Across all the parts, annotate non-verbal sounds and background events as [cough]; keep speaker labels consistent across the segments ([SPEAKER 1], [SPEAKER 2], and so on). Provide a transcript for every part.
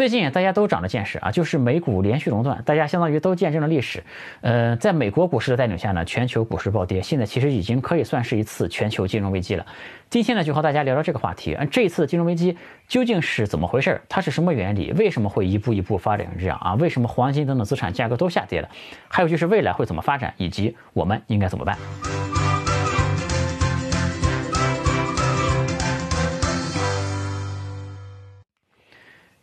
[SPEAKER 1] 最近大家都长了见识啊，就是美股连续熔断，大家相当于都见证了历史。呃，在美国股市的带领下呢，全球股市暴跌，现在其实已经可以算是一次全球金融危机了。今天呢，就和大家聊聊这个话题啊，这一次金融危机究竟是怎么回事？它是什么原理？为什么会一步一步发展成这样啊？为什么黄金等等资产价格都下跌了？还有就是未来会怎么发展，以及我们应该怎么办？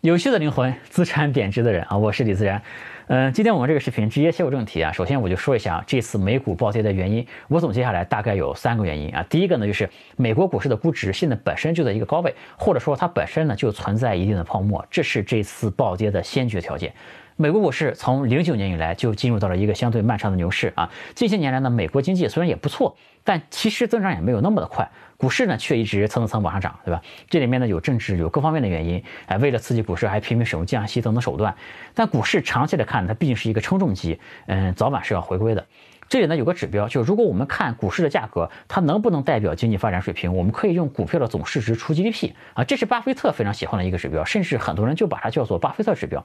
[SPEAKER 1] 有趣的灵魂，资产贬值的人 [laughs] 啊！我是李自然。嗯，今天我们这个视频直接切入正题啊。首先我就说一下这次美股暴跌的原因。我总结下来大概有三个原因啊。第一个呢，就是美国股市的估值现在本身就在一个高位，或者说它本身呢就存在一定的泡沫，这是这次暴跌的先决条件。美国股市从零九年以来就进入到了一个相对漫长的牛市啊。近些年来呢，美国经济虽然也不错，但其实增长也没有那么的快，股市呢却一直蹭蹭蹭往上涨，对吧？这里面呢有政治，有各方面的原因，哎，为了刺激股市还拼命使用降息等等手段。但股市长期来看，它毕竟是一个称重机，嗯，早晚是要回归的。这里呢有个指标，就是如果我们看股市的价格，它能不能代表经济发展水平，我们可以用股票的总市值除 GDP 啊，这是巴菲特非常喜欢的一个指标，甚至很多人就把它叫做巴菲特指标。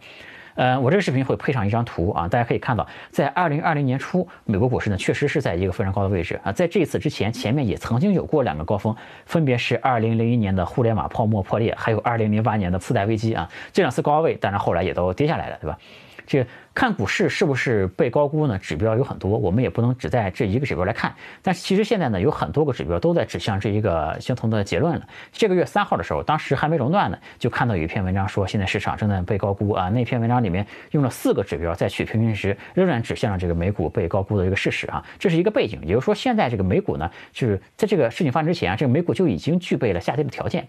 [SPEAKER 1] 呃，我这个视频会配上一张图啊，大家可以看到，在二零二零年初，美国股市呢确实是在一个非常高的位置啊，在这次之前，前面也曾经有过两个高峰，分别是二零零一年的互联网泡沫破裂，还有二零零八年的次贷危机啊，这两次高位，当然后来也都跌下来了，对吧？这看股市是不是被高估呢？指标有很多，我们也不能只在这一个指标来看。但是其实现在呢，有很多个指标都在指向这一个相同的结论了。这个月三号的时候，当时还没熔断呢，就看到有一篇文章说，现在市场正在被高估啊。那篇文章里面用了四个指标再取平均值，仍然指向了这个美股被高估的一个事实啊。这是一个背景，也就是说，现在这个美股呢，就是在这个事情发生之前啊，这个美股就已经具备了下跌的条件。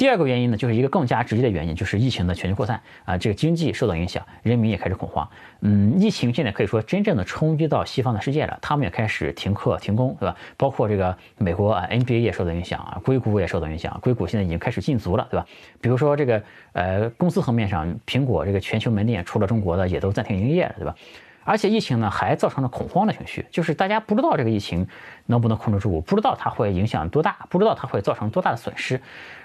[SPEAKER 1] 第二个原因呢，就是一个更加直接的原因，就是疫情的全球扩散啊，这个经济受到影响，人民也开始恐慌。嗯，疫情现在可以说真正的冲击到西方的世界了，他们也开始停课停工，对吧？包括这个美国啊，NBA 也受到影响啊，硅谷也受到影响，硅谷现在已经开始禁足了，对吧？比如说这个呃，公司层面上，苹果这个全球门店除了中国的也都暂停营业了，对吧？而且疫情呢，还造成了恐慌的情绪，就是大家不知道这个疫情能不能控制住，不知道它会影响多大，不知道它会造成多大的损失。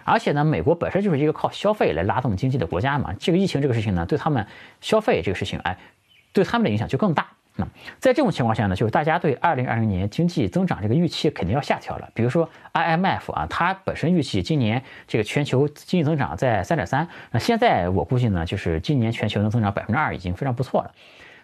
[SPEAKER 1] 而且呢，美国本身就是一个靠消费来拉动经济的国家嘛，这个疫情这个事情呢，对他们消费这个事情，哎，对他们的影响就更大。那在这种情况下呢，就是大家对二零二零年经济增长这个预期肯定要下调了。比如说 IMF 啊，它本身预期今年这个全球经济增长在三点三，那现在我估计呢，就是今年全球能增长百分之二已经非常不错了。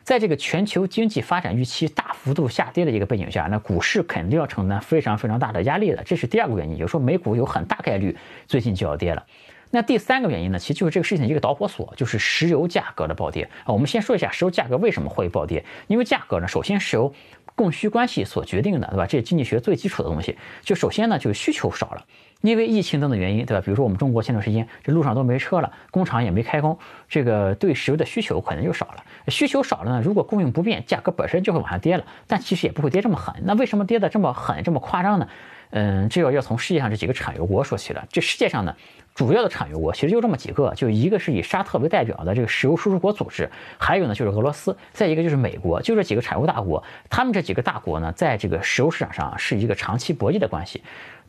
[SPEAKER 1] 在这个全球经济发展预期大幅度下跌的一个背景下，那股市肯定要承担非常非常大的压力的，这是第二个原因，就是说美股有很大概率最近就要跌了。那第三个原因呢，其实就是这个事情一个导火索，就是石油价格的暴跌啊。我们先说一下石油价格为什么会暴跌，因为价格呢，首先是由供需关系所决定的，对吧？这是经济学最基础的东西。就首先呢，就是需求少了。因为疫情等等原因，对吧？比如说我们中国前段时间这路上都没车了，工厂也没开工，这个对石油的需求可能就少了。需求少了呢，如果供应不变，价格本身就会往下跌了。但其实也不会跌这么狠。那为什么跌的这么狠、这么夸张呢？嗯，这要要从世界上这几个产油国说起了。这世界上呢，主要的产油国其实就这么几个，就一个是以沙特为代表的这个石油输出国组织，还有呢就是俄罗斯，再一个就是美国，就这几个产油大国。他们这几个大国呢，在这个石油市场上是一个长期博弈的关系。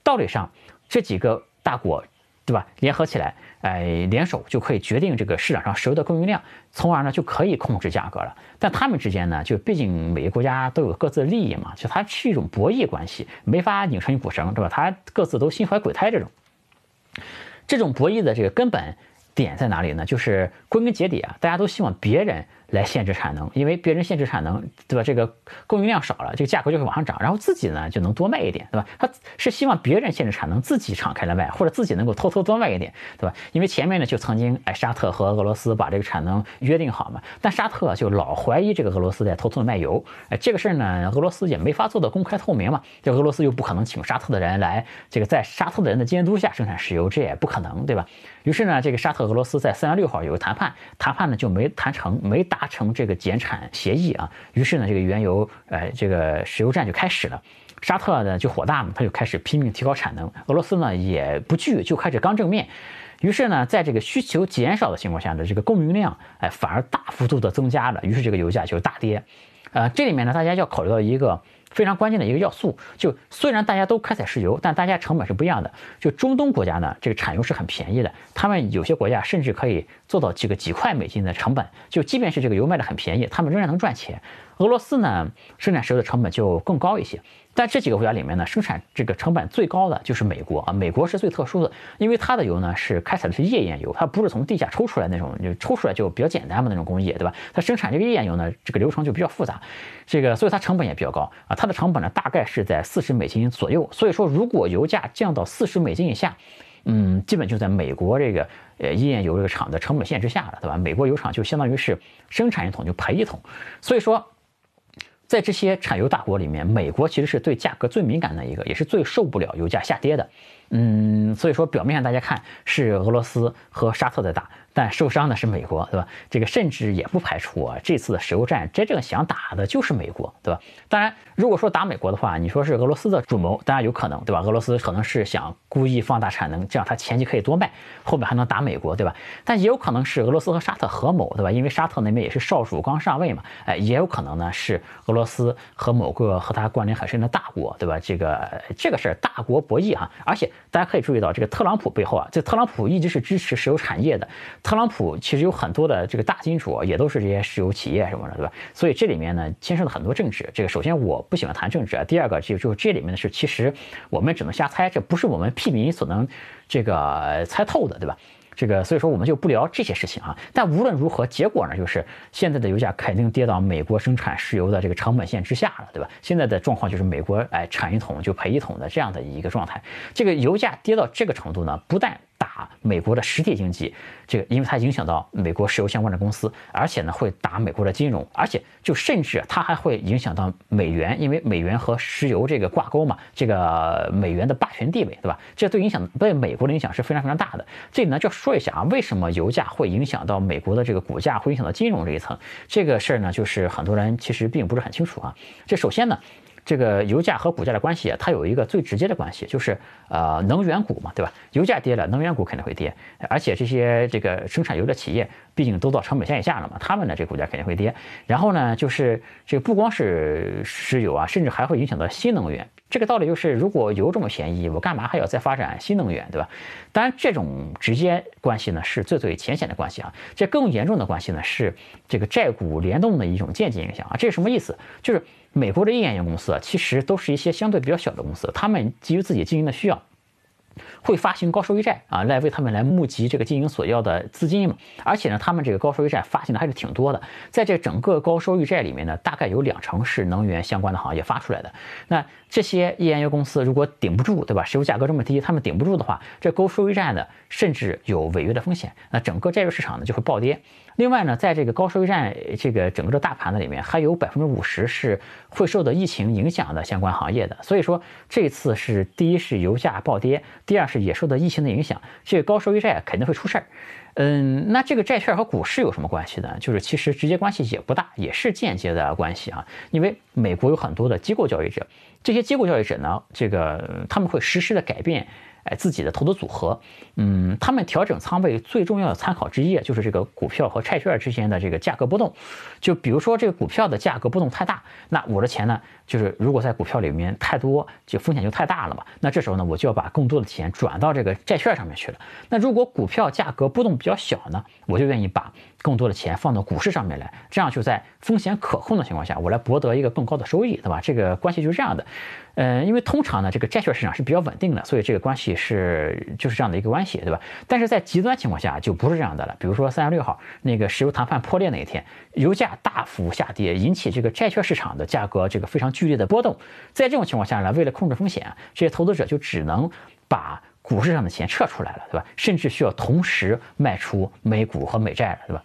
[SPEAKER 1] 道理上。这几个大国，对吧？联合起来，哎，联手就可以决定这个市场上石油的供应量，从而呢就可以控制价格了。但他们之间呢，就毕竟每个国家都有各自的利益嘛，就它是一种博弈关系，没法拧成一股绳，对吧？它各自都心怀鬼胎这种，这种博弈的这个根本点在哪里呢？就是归根结底啊，大家都希望别人。来限制产能，因为别人限制产能，对吧？这个供应量少了，这个价格就会往上涨，然后自己呢就能多卖一点，对吧？他是希望别人限制产能，自己敞开了卖，或者自己能够偷偷多卖一点，对吧？因为前面呢就曾经哎沙特和俄罗斯把这个产能约定好嘛，但沙特就老怀疑这个俄罗斯在偷偷的卖油，哎，这个事儿呢俄罗斯也没法做的公开透明嘛，这俄罗斯又不可能请沙特的人来，这个在沙特的人的监督下生产石油，这也不可能，对吧？于是呢这个沙特俄罗斯在三月六号有个谈判，谈判呢就没谈成，没达。成这个减产协议啊，于是呢，这个原油呃这个石油战就开始了。沙特呢就火大嘛，他就开始拼命提高产能。俄罗斯呢也不惧，就开始刚正面。于是呢，在这个需求减少的情况下呢，这个供应量哎反而大幅度的增加了。于是这个油价就大跌。呃，这里面呢大家要考虑到一个非常关键的一个要素。就虽然大家都开采石油，但大家成本是不一样的。就中东国家呢，这个产油是很便宜的，他们有些国家甚至可以做到这个几块美金的成本。就即便是这个油卖的很便宜，他们仍然能赚钱。俄罗斯呢，生产石油的成本就更高一些。但这几个国家里面呢，生产这个成本最高的就是美国啊。美国是最特殊的，因为它的油呢是开采的是页岩油，它不是从地下抽出来那种，就抽出来就比较简单嘛那种工艺，对吧？它生产这个页岩油呢，这个流程就比较复杂，这个所以它成本也比较高啊。它的成本呢大概是在四十美金左右。所以说，如果油价降到四十美金以下，嗯，基本就在美国这个呃页岩油这个厂的成本线之下了，对吧？美国油厂就相当于是生产一桶就赔一桶，所以说。在这些产油大国里面，美国其实是对价格最敏感的一个，也是最受不了油价下跌的。嗯，所以说表面上大家看是俄罗斯和沙特在打。但受伤的是美国，对吧？这个甚至也不排除啊，这次的石油战真正想打的就是美国，对吧？当然，如果说打美国的话，你说是俄罗斯的主谋，当然有可能，对吧？俄罗斯可能是想故意放大产能，这样他前期可以多卖，后面还能打美国，对吧？但也有可能是俄罗斯和沙特合谋，对吧？因为沙特那边也是少主刚上位嘛，哎，也有可能呢是俄罗斯和某个和他关联很深的大国，对吧？这个这个事儿大国博弈哈，而且大家可以注意到，这个特朗普背后啊，这特朗普一直是支持石油产业的。特朗普其实有很多的这个大金主也都是这些石油企业什么的，对吧？所以这里面呢牵涉了很多政治。这个首先我不喜欢谈政治啊。第二个就就这里面的事其实我们只能瞎猜，这不是我们屁民所能这个猜透的，对吧？这个所以说我们就不聊这些事情啊。但无论如何，结果呢就是现在的油价肯定跌到美国生产石油的这个成本线之下了，对吧？现在的状况就是美国哎产一桶就赔一桶的这样的一个状态。这个油价跌到这个程度呢，不但打美国的实体经济，这个因为它影响到美国石油相关的公司，而且呢会打美国的金融，而且就甚至它还会影响到美元，因为美元和石油这个挂钩嘛，这个美元的霸权地位，对吧？这对影响对美国的影响是非常非常大的。这里呢就说一下啊，为什么油价会影响到美国的这个股价，会影响到金融这一层？这个事儿呢，就是很多人其实并不是很清楚啊。这首先呢。这个油价和股价的关系啊，它有一个最直接的关系，就是呃能源股嘛，对吧？油价跌了，能源股肯定会跌，而且这些这个生产油的企业，毕竟都到成本线以下了嘛，他们的这股价肯定会跌。然后呢，就是这不光是石油啊，甚至还会影响到新能源。这个道理就是，如果油这么便宜，我干嘛还要再发展新能源，对吧？当然，这种直接关系呢是最最浅显的关系啊。这更严重的关系呢是这个债股联动的一种间接影响啊。这是什么意思？就是美国的页岩油公司啊，其实都是一些相对比较小的公司，他们基于自己经营的需要。会发行高收益债啊，来为他们来募集这个经营所要的资金嘛。而且呢，他们这个高收益债发行的还是挺多的。在这整个高收益债里面呢，大概有两成是能源相关的行业发出来的。那这些页岩油公司如果顶不住，对吧？石油价格这么低，他们顶不住的话，这高收益债呢，甚至有违约的风险。那整个债券市场呢就会暴跌。另外呢，在这个高收益债这个整个的大盘子里面，还有百分之五十是会受到疫情影响的相关行业的。所以说，这次是第一是油价暴跌，第二是也受到疫情的影响，这个高收益债肯定会出事儿。嗯，那这个债券和股市有什么关系呢？就是其实直接关系也不大，也是间接的关系啊。因为美国有很多的机构交易者，这些机构交易者呢，这个他们会实时的改变。哎，自己的投资组合，嗯，他们调整仓位最重要的参考之一就是这个股票和债券之间的这个价格波动。就比如说这个股票的价格波动太大，那我的钱呢，就是如果在股票里面太多，就风险就太大了嘛。那这时候呢，我就要把更多的钱转到这个债券上面去了。那如果股票价格波动比较小呢，我就愿意把更多的钱放到股市上面来，这样就在风险可控的情况下，我来博得一个更高的收益，对吧？这个关系就是这样的。呃，因为通常呢，这个债券市场是比较稳定的，所以这个关系是就是这样的一个关系，对吧？但是在极端情况下就不是这样的了。比如说三月六号那个石油谈判破裂那一天，油价大幅下跌，引起这个债券市场的价格这个非常剧烈的波动。在这种情况下呢，为了控制风险，这些投资者就只能把股市上的钱撤出来了，对吧？甚至需要同时卖出美股和美债了，对吧？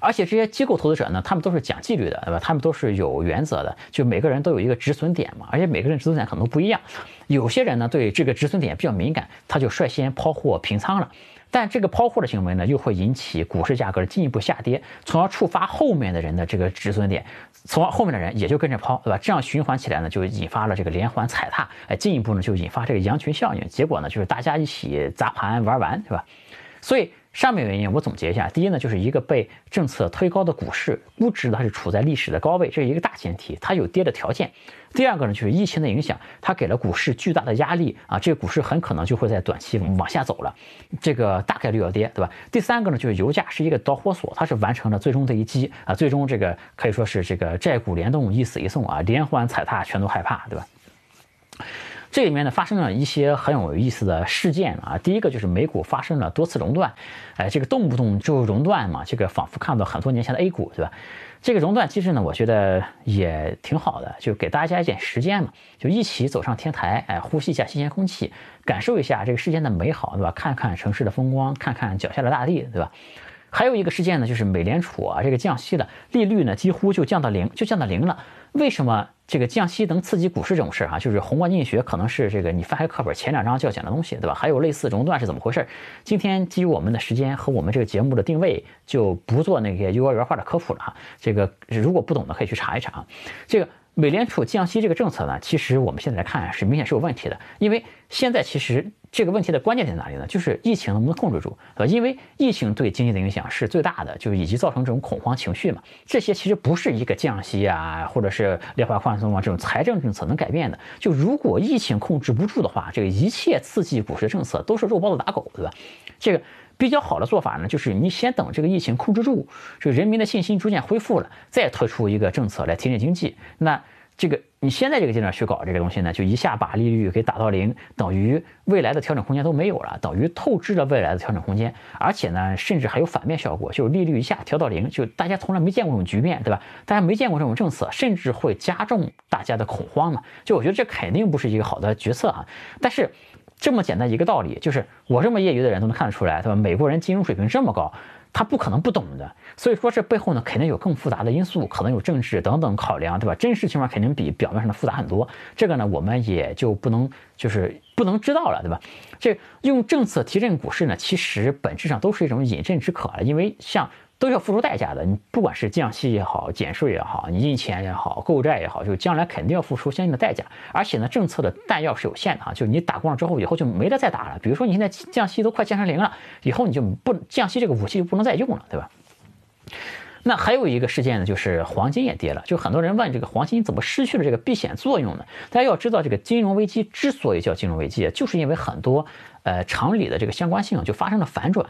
[SPEAKER 1] 而且这些机构投资者呢，他们都是讲纪律的，对吧？他们都是有原则的，就每个人都有一个止损点嘛。而且每个人止损点可能都不一样。有些人呢对这个止损点比较敏感，他就率先抛货平仓了。但这个抛货的行为呢，又会引起股市价格进一步下跌，从而触发后面的人的这个止损点，从而后面的人也就跟着抛，对吧？这样循环起来呢，就引发了这个连环踩踏，哎，进一步呢就引发这个羊群效应。结果呢就是大家一起砸盘玩完，对吧？所以上面原因我总结一下，第一呢，就是一个被政策推高的股市估值它是处在历史的高位，这是一个大前提，它有跌的条件。第二个呢，就是疫情的影响，它给了股市巨大的压力啊，这个股市很可能就会在短期往下走了，这个大概率要跌，对吧？第三个呢，就是油价是一个导火索，它是完成了最终的一击啊，最终这个可以说是这个债股联动，一死一送啊，连环踩踏全都害怕，对吧？这里面呢发生了一些很有意思的事件啊，第一个就是美股发生了多次熔断，哎，这个动不动就熔断嘛，这个仿佛看到很多年前的 A 股，对吧？这个熔断机制呢，我觉得也挺好的，就给大家一点时间嘛，就一起走上天台，哎，呼吸一下新鲜空气，感受一下这个世间的美好，对吧？看看城市的风光，看看脚下的大地，对吧？还有一个事件呢，就是美联储啊，这个降息了，利率呢几乎就降到零，就降到零了。为什么这个降息能刺激股市这种事儿啊？就是宏观经济学可能是这个你翻开课本前两章就要讲的东西，对吧？还有类似熔断是怎么回事？今天基于我们的时间和我们这个节目的定位，就不做那些幼儿园化的科普了哈。这个如果不懂的可以去查一查啊。这个。美联储降息这个政策呢，其实我们现在来看是明显是有问题的，因为现在其实这个问题的关键在哪里呢？就是疫情能不能控制住，呃？因为疫情对经济的影响是最大的，就以及造成这种恐慌情绪嘛。这些其实不是一个降息啊，或者是量化宽松啊这种财政政策能改变的。就如果疫情控制不住的话，这个一切刺激股市政策都是肉包子打狗，对吧？这个。比较好的做法呢，就是你先等这个疫情控制住，这个人民的信心逐渐恢复了，再推出一个政策来提振经济。那这个你现在这个阶段去搞这个东西呢，就一下把利率给打到零，等于未来的调整空间都没有了，等于透支了未来的调整空间。而且呢，甚至还有反面效果，就是利率一下调到零，就大家从来没见过这种局面，对吧？大家没见过这种政策，甚至会加重大家的恐慌嘛。就我觉得这肯定不是一个好的决策啊。但是。这么简单一个道理，就是我这么业余的人都能看得出来，对吧？美国人金融水平这么高，他不可能不懂的。所以说这背后呢，肯定有更复杂的因素，可能有政治等等考量，对吧？真实情况肯定比表面上的复杂很多。这个呢，我们也就不能就是不能知道了，对吧？这用政策提振股市呢，其实本质上都是一种饮鸩止渴了，因为像。都要付出代价的，你不管是降息也好，减税也好，你印钱也好，购债也好，就将来肯定要付出相应的代价。而且呢，政策的弹药是有限的啊，就是你打光了之后，以后就没得再打了。比如说你现在降息都快降成零了，以后你就不降息这个武器就不能再用了，对吧？那还有一个事件呢，就是黄金也跌了。就很多人问这个黄金怎么失去了这个避险作用呢？大家要知道，这个金融危机之所以叫金融危机，就是因为很多呃常理的这个相关性就发生了反转。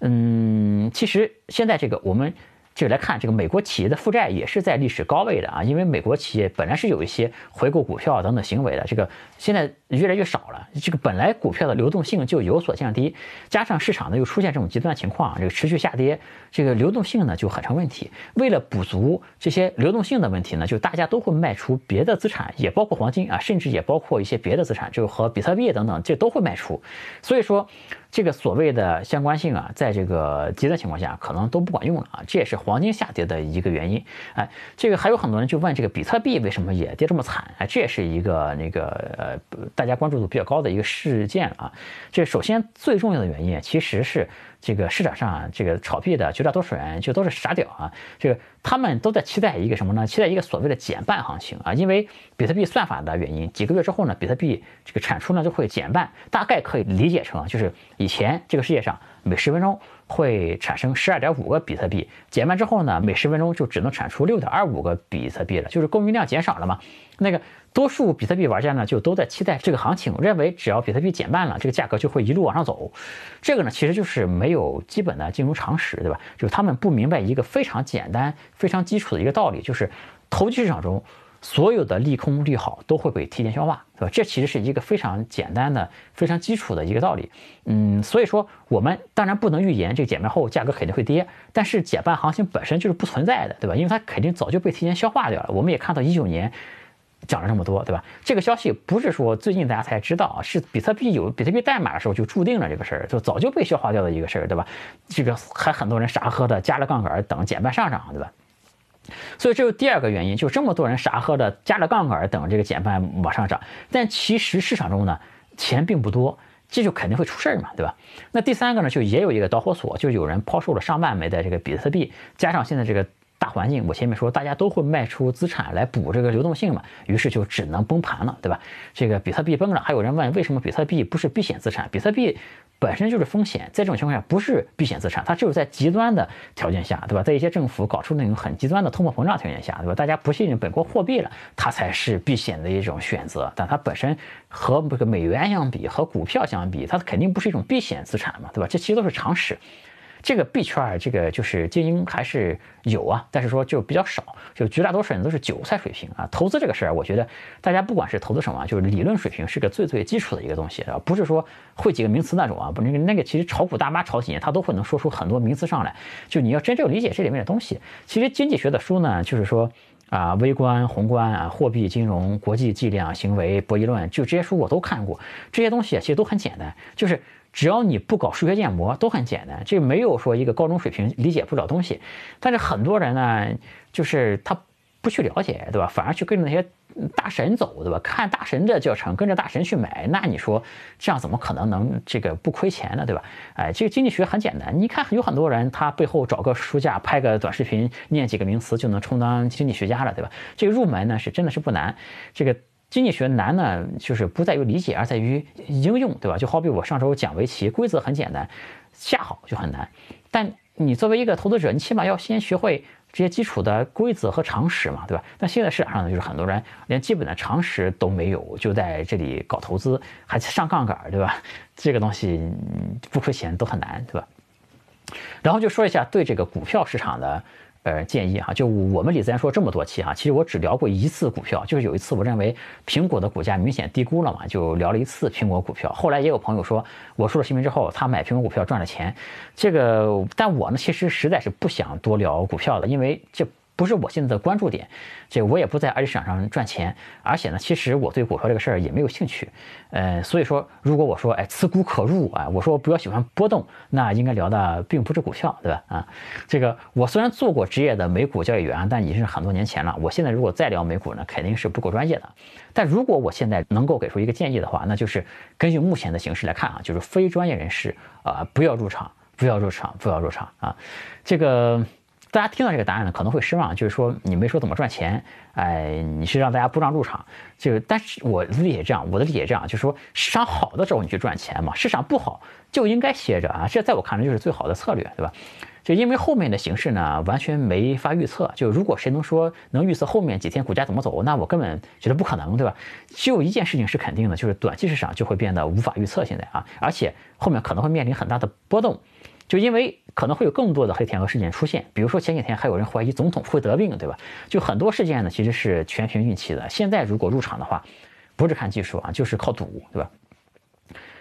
[SPEAKER 1] 嗯，其实现在这个我们。就来看这个美国企业的负债也是在历史高位的啊，因为美国企业本来是有一些回购股票等等行为的，这个现在越来越少了。这个本来股票的流动性就有所降低，加上市场呢又出现这种极端情况，这个持续下跌，这个流动性呢就很成问题。为了补足这些流动性的问题呢，就大家都会卖出别的资产，也包括黄金啊，甚至也包括一些别的资产，就和比特币等等，这都会卖出。所以说。这个所谓的相关性啊，在这个极端情况下，可能都不管用了啊，这也是黄金下跌的一个原因。哎，这个还有很多人就问，这个比特币为什么也跌这么惨？哎，这也是一个那个呃，大家关注度比较高的一个事件啊。这首先最重要的原因其实是。这个市场上，这个炒币的绝大多数人就都是傻屌啊！这个他们都在期待一个什么呢？期待一个所谓的减半行情啊！因为比特币算法的原因，几个月之后呢，比特币这个产出呢就会减半，大概可以理解成就是以前这个世界上每十分钟会产生十二点五个比特币，减半之后呢，每十分钟就只能产出六点二五个比特币了，就是供应量减少了嘛？那个。多数比特币玩家呢，就都在期待这个行情，认为只要比特币减半了，这个价格就会一路往上走。这个呢，其实就是没有基本的金融常识，对吧？就是他们不明白一个非常简单、非常基础的一个道理，就是投机市场中所有的利空利好都会被提前消化，对吧？这其实是一个非常简单的、非常基础的一个道理。嗯，所以说我们当然不能预言这个减半后价格肯定会跌，但是减半行情本身就是不存在的，对吧？因为它肯定早就被提前消化掉了。我们也看到一九年。讲了这么多，对吧？这个消息不是说最近大家才知道啊，是比特币有比特币代码的时候就注定了这个事儿，就早就被消化掉的一个事儿，对吧？这个还很多人傻喝的加了杠杆等减半上涨，对吧？所以这是第二个原因，就这么多人傻喝的加了杠杆等这个减半往上涨，但其实市场中呢钱并不多，这就肯定会出事儿嘛，对吧？那第三个呢，就也有一个导火索，就有人抛售了上万枚的这个比特币，加上现在这个。大环境，我前面说大家都会卖出资产来补这个流动性嘛，于是就只能崩盘了，对吧？这个比特币崩了，还有人问为什么比特币不是避险资产？比特币。本身就是风险，在这种情况下不是避险资产，它只有在极端的条件下，对吧？在一些政府搞出那种很极端的通货膨胀条件下，对吧？大家不信任本国货币了，它才是避险的一种选择。但它本身和这个美元相比，和股票相比，它肯定不是一种避险资产嘛，对吧？这其实都是常识。这个币圈儿，这个就是精英还是有啊，但是说就比较少，就绝大多数人都是韭菜水平啊。投资这个事儿，我觉得大家不管是投资什么，就是理论水平是个最最基础的一个东西啊，不是说会几个名词那种啊，不那个那个其实炒股大妈炒几年，他都会能说出很多名词上来。就你要真正理解这里面的东西，其实经济学的书呢，就是说啊，微观、宏观啊，货币、金融、国际计量、行为、博弈论，就这些书我都看过，这些东西其实都很简单，就是。只要你不搞数学建模，都很简单。这没有说一个高中水平理解不了东西。但是很多人呢，就是他不去了解，对吧？反而去跟着那些大神走，对吧？看大神的教程，跟着大神去买，那你说这样怎么可能能这个不亏钱呢，对吧？哎，这个经济学很简单。你看有很多人，他背后找个书架，拍个短视频，念几个名词就能充当经济学家了，对吧？这个入门呢是真的是不难。这个。经济学难呢，就是不在于理解，而在于应用，对吧？就好比我上周讲围棋，规则很简单，下好就很难。但你作为一个投资者，你起码要先学会这些基础的规则和常识嘛，对吧？但现在市场上呢，就是很多人连基本的常识都没有，就在这里搞投资，还上杠杆，对吧？这个东西不亏钱都很难，对吧？然后就说一下对这个股票市场的。呃，建议哈，就我们李自然说这么多期哈，其实我只聊过一次股票，就是有一次我认为苹果的股价明显低估了嘛，就聊了一次苹果股票。后来也有朋友说，我出了新闻之后，他买苹果股票赚了钱，这个，但我呢，其实实在是不想多聊股票的，因为这。不是我现在的关注点，这我也不在二级市场上赚钱，而且呢，其实我对股票这个事儿也没有兴趣，呃，所以说，如果我说，哎，此股可入啊，我说我比较喜欢波动，那应该聊的并不是股票，对吧？啊，这个我虽然做过职业的美股交易员，但已经是很多年前了。我现在如果再聊美股呢，肯定是不够专业的。但如果我现在能够给出一个建议的话，那就是根据目前的形势来看啊，就是非专业人士啊，不要入场，不要入场，不要入场啊，这个。大家听到这个答案呢，可能会失望，就是说你没说怎么赚钱，哎，你是让大家不让入场，就是但是我理解这样，我的理解这样，就是说市场好的时候你去赚钱嘛，市场不好就应该歇着啊，这在我看来就是最好的策略，对吧？就因为后面的形势呢，完全没法预测，就如果谁能说能预测后面几天股价怎么走，那我根本觉得不可能，对吧？只有一件事情是肯定的，就是短期市场就会变得无法预测，现在啊，而且后面可能会面临很大的波动。就因为可能会有更多的黑天鹅事件出现，比如说前几天还有人怀疑总统会得病，对吧？就很多事件呢，其实是全凭运气的。现在如果入场的话，不是看技术啊，就是靠赌，对吧？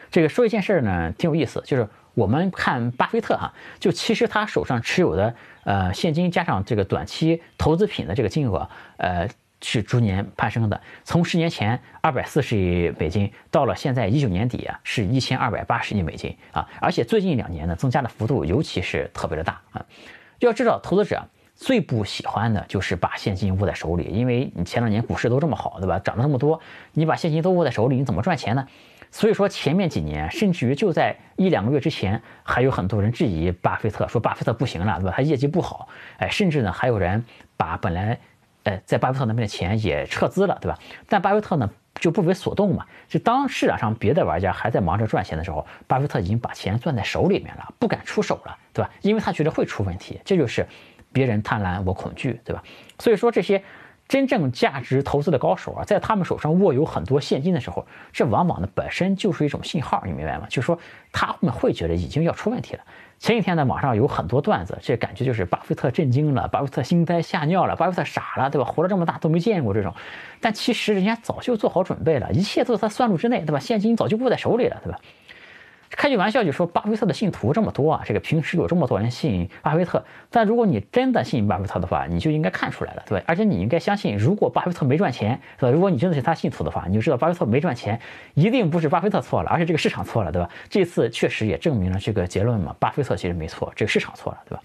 [SPEAKER 1] 这个说一件事儿呢，挺有意思，就是我们看巴菲特哈，就其实他手上持有的呃现金加上这个短期投资品的这个金额，呃。是逐年攀升的，从十年前二百四十亿美金，到了现在一九年底啊，是一千二百八十亿美金啊，而且最近两年呢，增加的幅度尤其是特别的大啊。要知道，投资者最不喜欢的就是把现金握在手里，因为你前两年股市都这么好，对吧？涨了这么多，你把现金都握在手里，你怎么赚钱呢？所以说前面几年，甚至于就在一两个月之前，还有很多人质疑巴菲特，说巴菲特不行了，对吧？他业绩不好，哎，甚至呢，还有人把本来。呃，在巴菲特那边的钱也撤资了，对吧？但巴菲特呢就不为所动嘛。就当市场上别的玩家还在忙着赚钱的时候，巴菲特已经把钱攥在手里面了，不敢出手了，对吧？因为他觉得会出问题。这就是别人贪婪，我恐惧，对吧？所以说这些真正价值投资的高手啊，在他们手上握有很多现金的时候，这往往呢本身就是一种信号，你明白吗？就是说他们会觉得已经要出问题了。前几天呢，网上有很多段子，这感觉就是巴菲特震惊了，巴菲特惊呆吓尿了，巴菲特傻了，对吧？活了这么大都没见过这种，但其实人家早就做好准备了，一切都在他算术之内，对吧？现金早就握在手里了，对吧？开句玩笑就说巴菲特的信徒这么多啊，这个平时有这么多人信巴菲特，但如果你真的信巴菲特的话，你就应该看出来了，对吧？而且你应该相信，如果巴菲特没赚钱，是吧？如果你真的是他信徒的话，你就知道巴菲特没赚钱，一定不是巴菲特错了，而是这个市场错了，对吧？这次确实也证明了这个结论嘛，巴菲特其实没错，这个市场错了，对吧？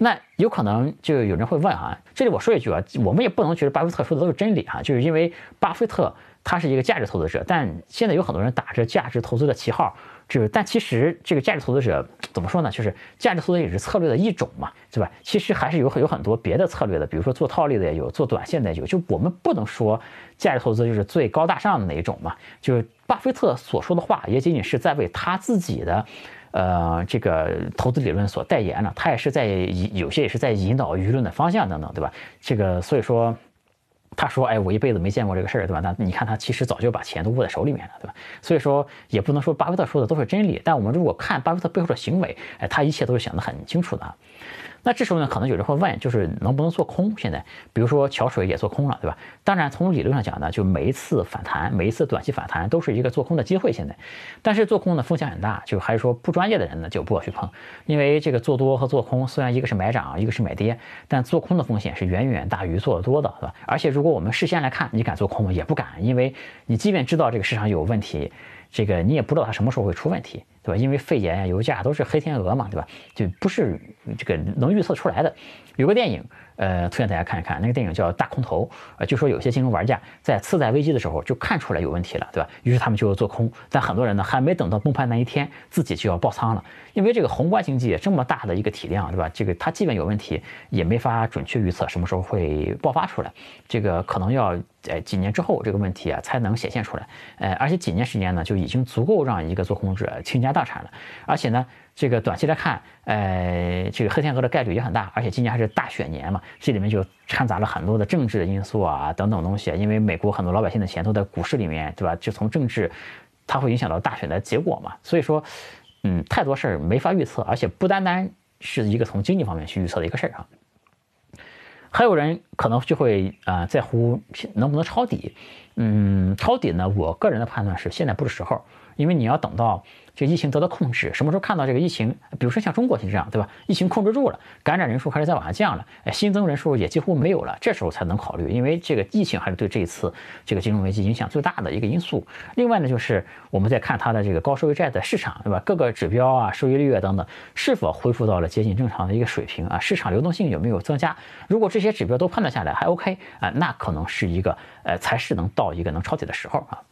[SPEAKER 1] 那有可能就有人会问啊，这里我说一句啊，我们也不能觉得巴菲特说的都是真理啊，就是因为巴菲特他是一个价值投资者，但现在有很多人打着价值投资的旗号。就是，但其实这个价值投资者怎么说呢？就是价值投资也是策略的一种嘛，对吧？其实还是有很有很多别的策略的，比如说做套利的也有，做短线的也有。就我们不能说价值投资就是最高大上的那一种嘛。就是巴菲特所说的话，也仅仅是在为他自己的，呃，这个投资理论所代言了。他也是在有些也是在引导舆论的方向等等，对吧？这个所以说。他说：“哎，我一辈子没见过这个事儿，对吧？那你看他其实早就把钱都握在手里面了，对吧？所以说也不能说巴菲特说的都是真理，但我们如果看巴菲特背后的行为，哎，他一切都是想得很清楚的。”那这时候呢，可能有人会问，就是能不能做空？现在，比如说桥水也做空了，对吧？当然，从理论上讲呢，就每一次反弹，每一次短期反弹都是一个做空的机会。现在，但是做空呢风险很大，就还是说不专业的人呢就不要去碰，因为这个做多和做空虽然一个是买涨，一个是买跌，但做空的风险是远远大于做多的，对吧？而且如果我们事先来看，你敢做空吗？也不敢，因为你即便知道这个市场有问题。这个你也不知道它什么时候会出问题，对吧？因为肺炎呀、油价都是黑天鹅嘛，对吧？就不是这个能预测出来的。有个电影。呃，推荐大家看一看那个电影叫《大空头》，呃，就说有些金融玩家在次贷危机的时候就看出来有问题了，对吧？于是他们就做空，但很多人呢还没等到崩盘那一天，自己就要爆仓了，因为这个宏观经济这么大的一个体量，对吧？这个它即便有问题，也没法准确预测什么时候会爆发出来，这个可能要呃几年之后这个问题啊才能显现出来，呃，而且几年时间呢就已经足够让一个做空者倾家荡产了，而且呢。这个短期来看，呃，这个黑天鹅的概率也很大，而且今年还是大选年嘛，这里面就掺杂了很多的政治的因素啊，等等东西。因为美国很多老百姓的钱都在股市里面，对吧？就从政治，它会影响到大选的结果嘛。所以说，嗯，太多事儿没法预测，而且不单单是一个从经济方面去预测的一个事儿啊。还有人可能就会啊在乎能不能抄底，嗯，抄底呢，我个人的判断是现在不是时候，因为你要等到。这疫情得到控制，什么时候看到这个疫情？比如说像中国是这样，对吧？疫情控制住了，感染人数开始在往下降了，新增人数也几乎没有了，这时候才能考虑，因为这个疫情还是对这一次这个金融危机影响最大的一个因素。另外呢，就是我们在看它的这个高收益债的市场，对吧？各个指标啊，收益率啊等等，是否恢复到了接近正常的一个水平啊？市场流动性有没有增加？如果这些指标都判断下来还 OK 啊，那可能是一个呃，才是能到一个能抄底的时候啊。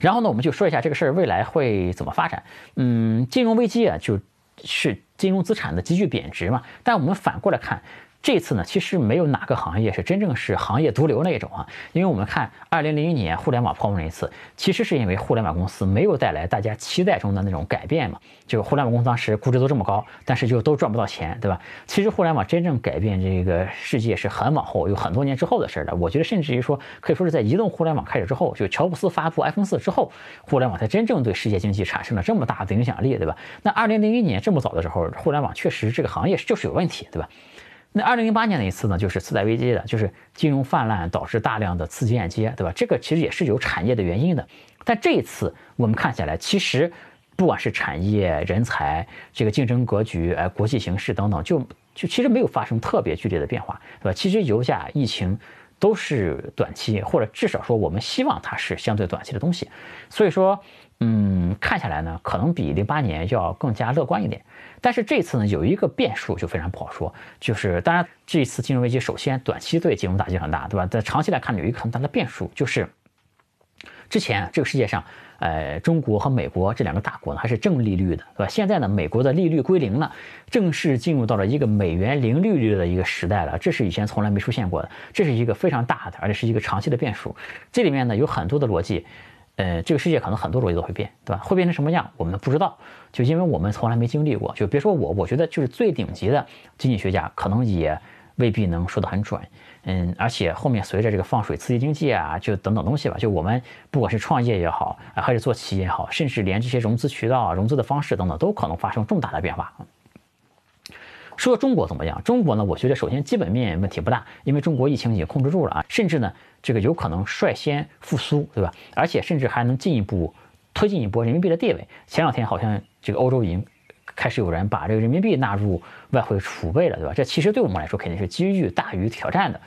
[SPEAKER 1] 然后呢，我们就说一下这个事儿未来会怎么发展。嗯，金融危机啊，就是金融资产的急剧贬值嘛。但我们反过来看。这次呢，其实没有哪个行业是真正是行业毒瘤那种啊，因为我们看二零零一年互联网泡沫那一次，其实是因为互联网公司没有带来大家期待中的那种改变嘛。就互联网公司当时估值都这么高，但是就都赚不到钱，对吧？其实互联网真正改变这个世界是很往后，有很多年之后的事儿了。我觉得甚至于说，可以说是在移动互联网开始之后，就乔布斯发布 iPhone 四之后，互联网才真正对世界经济产生了这么大的影响力，对吧？那二零零一年这么早的时候，互联网确实这个行业就是有问题，对吧？那二零零八年的一次呢，就是次贷危机的，就是金融泛滥导致大量的次级按揭，对吧？这个其实也是有产业的原因的。但这一次我们看下来，其实不管是产业、人才、这个竞争格局、哎，国际形势等等，就就其实没有发生特别剧烈的变化，对吧？其实油价、疫情都是短期，或者至少说我们希望它是相对短期的东西。所以说。嗯，看下来呢，可能比零八年要更加乐观一点。但是这次呢，有一个变数就非常不好说，就是当然这一次金融危机，首先短期对金融打击很大，对吧？在长期来看，有一个很大的变数，就是之前这个世界上，呃，中国和美国这两个大国呢还是正利率的，对吧？现在呢，美国的利率归零了，正式进入到了一个美元零利率的一个时代了，这是以前从来没出现过的，这是一个非常大的，而且是一个长期的变数。这里面呢有很多的逻辑。呃，这个世界可能很多逻辑都会变，对吧？会变成什么样，我们不知道，就因为我们从来没经历过。就别说我，我觉得就是最顶级的经济学家，可能也未必能说得很准。嗯，而且后面随着这个放水刺激经济啊，就等等东西吧，就我们不管是创业也好，还是做企业也好，甚至连这些融资渠道、融资的方式等等，都可能发生重大的变化。说中国怎么样？中国呢？我觉得首先基本面问题不大，因为中国疫情已经控制住了啊，甚至呢，这个有可能率先复苏，对吧？而且甚至还能进一步推进一波人民币的地位。前两天好像这个欧洲已经开始有人把这个人民币纳入外汇储备了，对吧？这其实对我们来说肯定是机遇大于挑战的。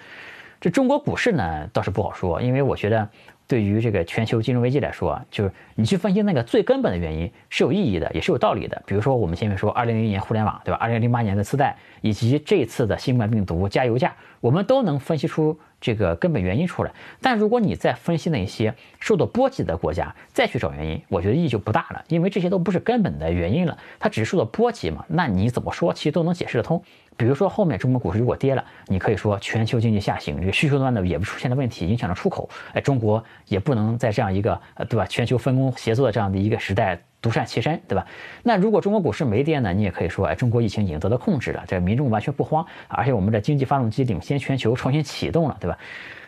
[SPEAKER 1] 这中国股市呢倒是不好说，因为我觉得。对于这个全球金融危机来说，就是你去分析那个最根本的原因是有意义的，也是有道理的。比如说我们前面说，二零零一年互联网，对吧？二零零八年的次贷，以及这次的新冠病毒加油价，我们都能分析出这个根本原因出来。但如果你再分析那些受到波及的国家，再去找原因，我觉得意义就不大了，因为这些都不是根本的原因了，它只是受到波及嘛。那你怎么说，其实都能解释得通。比如说后面中国股市如果跌了，你可以说全球经济下行，这个需求端的也不出现了问题，影响了出口，哎，中国也不能在这样一个呃，对吧？全球分工协作的这样的一个时代独善其身，对吧？那如果中国股市没跌呢，你也可以说，哎，中国疫情已经得到控制了，这民众完全不慌，而且我们的经济发动机领先全球，重新启动了，对吧？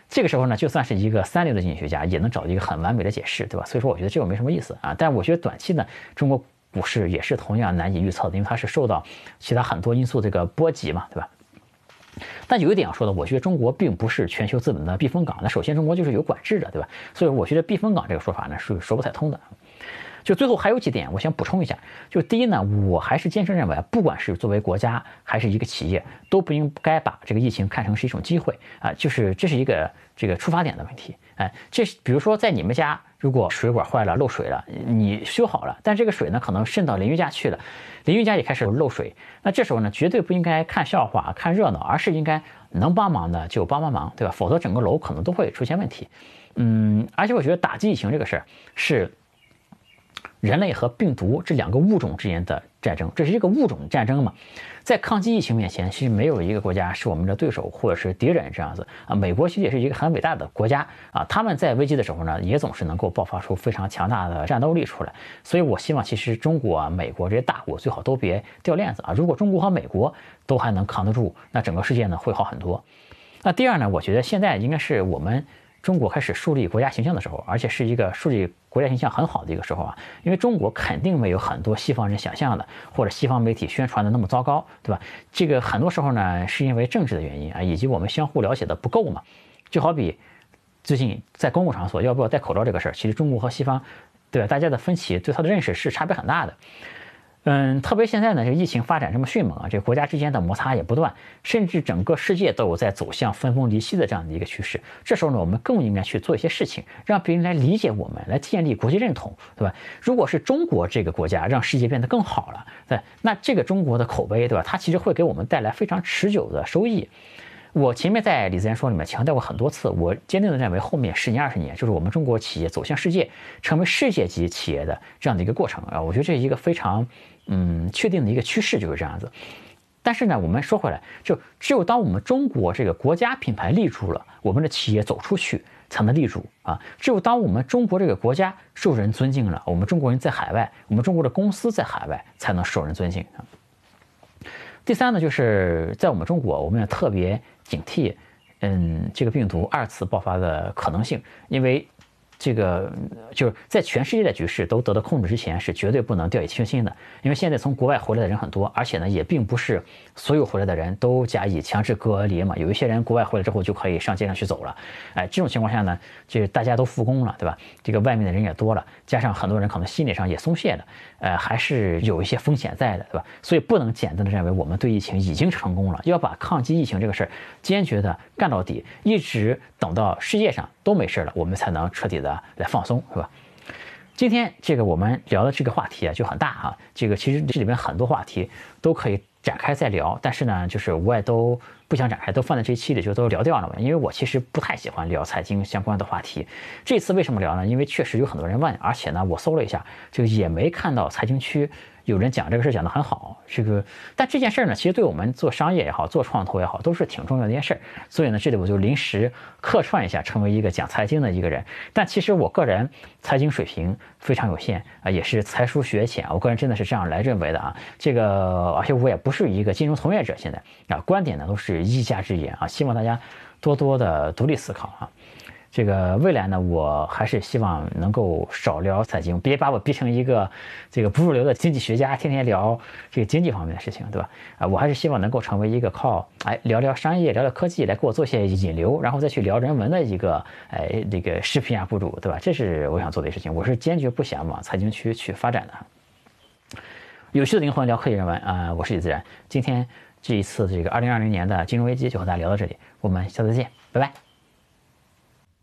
[SPEAKER 1] 这个时候呢，就算是一个三流的经济学家，也能找到一个很完美的解释，对吧？所以说，我觉得这个没什么意思啊。但我觉得短期呢，中国股市也是同样难以预测的，因为它是受到其他很多因素这个波及嘛，对吧？但有一点要说的，我觉得中国并不是全球资本的避风港。那首先，中国就是有管制的，对吧？所以我觉得避风港这个说法呢是说不太通的。就最后还有几点，我先补充一下。就第一呢，我还是坚持认为，不管是作为国家还是一个企业，都不应该把这个疫情看成是一种机会啊。就是这是一个这个出发点的问题。哎，这比如说在你们家，如果水管坏了漏水了，你修好了，但这个水呢可能渗到邻居家去了，邻居家也开始漏水。那这时候呢，绝对不应该看笑话、看热闹，而是应该能帮忙的就帮帮忙，对吧？否则整个楼可能都会出现问题。嗯，而且我觉得打击疫情这个事儿是。人类和病毒这两个物种之间的战争，这是一个物种战争嘛？在抗击疫情面前，其实没有一个国家是我们的对手或者是敌人这样子啊。美国其实也是一个很伟大的国家啊，他们在危机的时候呢，也总是能够爆发出非常强大的战斗力出来。所以我希望，其实中国啊、美国这些大国最好都别掉链子啊。如果中国和美国都还能扛得住，那整个世界呢会好很多。那第二呢，我觉得现在应该是我们。中国开始树立国家形象的时候，而且是一个树立国家形象很好的一个时候啊，因为中国肯定没有很多西方人想象的，或者西方媒体宣传的那么糟糕，对吧？这个很多时候呢，是因为政治的原因啊，以及我们相互了解的不够嘛。就好比最近在公共场所要不要戴口罩这个事儿，其实中国和西方，对吧？大家的分歧对它的认识是差别很大的。嗯，特别现在呢，这个疫情发展这么迅猛啊，这个国家之间的摩擦也不断，甚至整个世界都有在走向分崩离析的这样的一个趋势。这时候呢，我们更应该去做一些事情，让别人来理解我们，来建立国际认同，对吧？如果是中国这个国家让世界变得更好了，对，那这个中国的口碑，对吧？它其实会给我们带来非常持久的收益。我前面在李自然说里面强调过很多次，我坚定的认为后面十年二十年就是我们中国企业走向世界，成为世界级企业的这样的一个过程啊！我觉得这是一个非常嗯确定的一个趋势，就是这样子。但是呢，我们说回来，就只有当我们中国这个国家品牌立住了，我们的企业走出去才能立住啊！只有当我们中国这个国家受人尊敬了，我们中国人在海外，我们中国的公司在海外才能受人尊敬啊！第三呢，就是在我们中国，我们也特别。警惕，嗯，这个病毒二次爆发的可能性，因为。这个就是在全世界的局势都得到控制之前，是绝对不能掉以轻心的。因为现在从国外回来的人很多，而且呢，也并不是所有回来的人都加以强制隔离嘛。有一些人国外回来之后就可以上街上去走了。哎，这种情况下呢，就是大家都复工了，对吧？这个外面的人也多了，加上很多人可能心理上也松懈了，呃，还是有一些风险在的，对吧？所以不能简单的认为我们对疫情已经成功了，要把抗击疫情这个事儿坚决的干到底，一直等到世界上。都没事了，我们才能彻底的来放松，是吧？今天这个我们聊的这个话题啊就很大啊，这个其实这里面很多话题都可以展开再聊，但是呢，就是我也都不想展开，都放在这一期里就都聊掉了嘛。因为我其实不太喜欢聊财经相关的话题。这次为什么聊呢？因为确实有很多人问，而且呢，我搜了一下，就也没看到财经区。有人讲这个事讲得很好，这个，但这件事儿呢，其实对我们做商业也好，做创投也好，都是挺重要的一件事儿。所以呢，这里我就临时客串一下，成为一个讲财经的一个人。但其实我个人财经水平非常有限啊，也是才疏学浅。我个人真的是这样来认为的啊。这个，而且我也不是一个金融从业者，现在啊，观点呢都是一家之言啊，希望大家多多的独立思考啊。这个未来呢，我还是希望能够少聊财经，别把我逼成一个这个不入流的经济学家，天天聊这个经济方面的事情，对吧？啊，我还是希望能够成为一个靠哎聊聊商业、聊聊科技来给我做些引流，然后再去聊人文的一个哎这个视频 UP 主，对吧？这是我想做的事情，我是坚决不想往财经区去发展的。有趣的灵魂聊科技人文啊，我是李自然。今天这一次这个二零二零年的金融危机就和大家聊到这里，我们下次见，拜拜。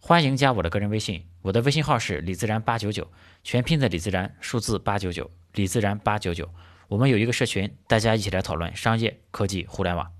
[SPEAKER 1] 欢迎加我的个人微信，我的微信号是李自然八九九，全拼的李自然，数字八九九，李自然八九九。我们有一个社群，大家一起来讨论商业、科技、互联网。